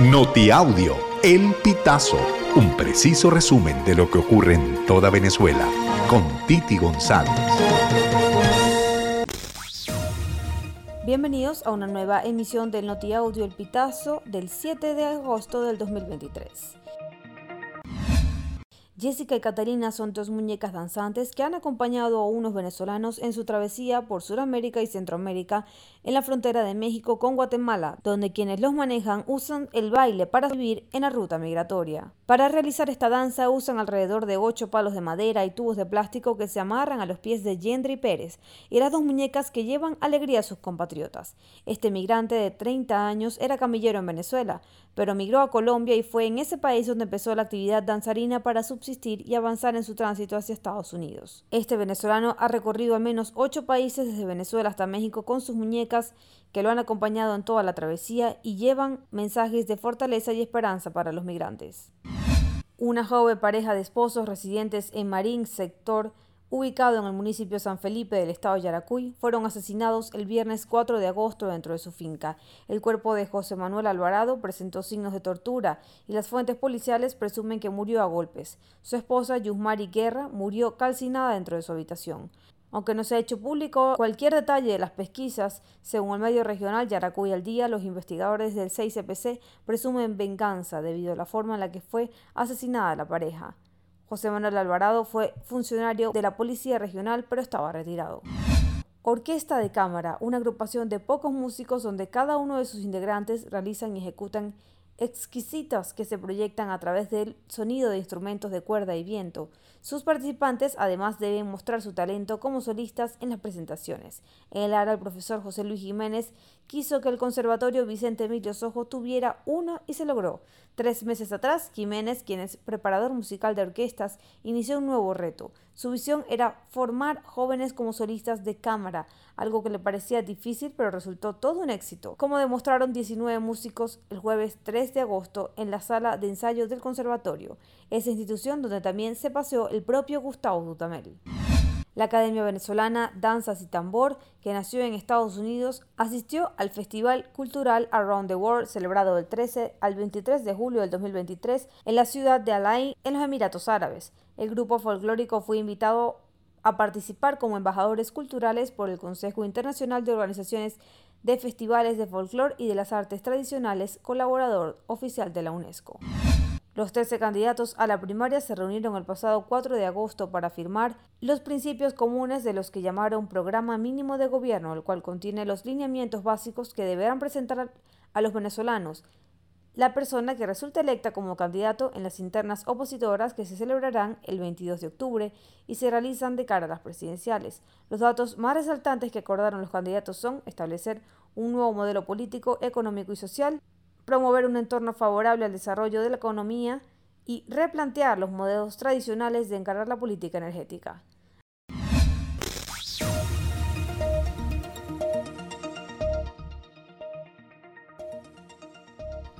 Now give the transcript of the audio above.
Notiaudio, El Pitazo, un preciso resumen de lo que ocurre en toda Venezuela, con Titi González. Bienvenidos a una nueva emisión del Notiaudio El Pitazo del 7 de agosto del 2023. Jessica y Catalina son dos muñecas danzantes que han acompañado a unos venezolanos en su travesía por Sudamérica y Centroamérica en la frontera de México con Guatemala, donde quienes los manejan usan el baile para vivir en la ruta migratoria. Para realizar esta danza usan alrededor de ocho palos de madera y tubos de plástico que se amarran a los pies de Yendri Pérez y las dos muñecas que llevan alegría a sus compatriotas. Este migrante de 30 años era camillero en Venezuela, pero migró a Colombia y fue en ese país donde empezó la actividad danzarina para y avanzar en su tránsito hacia Estados Unidos. Este venezolano ha recorrido al menos ocho países desde Venezuela hasta México con sus muñecas que lo han acompañado en toda la travesía y llevan mensajes de fortaleza y esperanza para los migrantes. Una joven pareja de esposos residentes en Marín, sector ubicado en el municipio San Felipe del estado de Yaracuy, fueron asesinados el viernes 4 de agosto dentro de su finca. El cuerpo de José Manuel Alvarado presentó signos de tortura y las fuentes policiales presumen que murió a golpes. Su esposa, Yusmari Guerra, murió calcinada dentro de su habitación. Aunque no se ha hecho público cualquier detalle de las pesquisas, según el medio regional Yaracuy al Día, los investigadores del 6CPC presumen venganza debido a la forma en la que fue asesinada la pareja. José Manuel Alvarado fue funcionario de la Policía Regional, pero estaba retirado. Orquesta de Cámara, una agrupación de pocos músicos donde cada uno de sus integrantes realizan y ejecutan exquisitas que se proyectan a través del sonido de instrumentos de cuerda y viento. Sus participantes además deben mostrar su talento como solistas en las presentaciones. En el área el profesor José Luis Jiménez quiso que el Conservatorio Vicente Emilio Sojo tuviera una y se logró. Tres meses atrás, Jiménez, quien es preparador musical de orquestas, inició un nuevo reto. Su visión era formar jóvenes como solistas de cámara, algo que le parecía difícil pero resultó todo un éxito, como demostraron 19 músicos el jueves 3 de agosto en la sala de ensayo del conservatorio, esa institución donde también se paseó el propio Gustavo Dutamel. La Academia Venezolana Danzas y Tambor, que nació en Estados Unidos, asistió al Festival Cultural Around the World celebrado del 13 al 23 de julio del 2023 en la ciudad de Alain, en los Emiratos Árabes. El grupo folclórico fue invitado a participar como embajadores culturales por el Consejo Internacional de Organizaciones de Festivales de Folclore y de las Artes Tradicionales, colaborador oficial de la UNESCO. Los 13 candidatos a la primaria se reunieron el pasado 4 de agosto para firmar los principios comunes de los que llamaron Programa Mínimo de Gobierno, el cual contiene los lineamientos básicos que deberán presentar a los venezolanos la persona que resulte electa como candidato en las internas opositoras que se celebrarán el 22 de octubre y se realizan de cara a las presidenciales. Los datos más resaltantes que acordaron los candidatos son establecer un nuevo modelo político, económico y social, promover un entorno favorable al desarrollo de la economía y replantear los modelos tradicionales de encarar la política energética.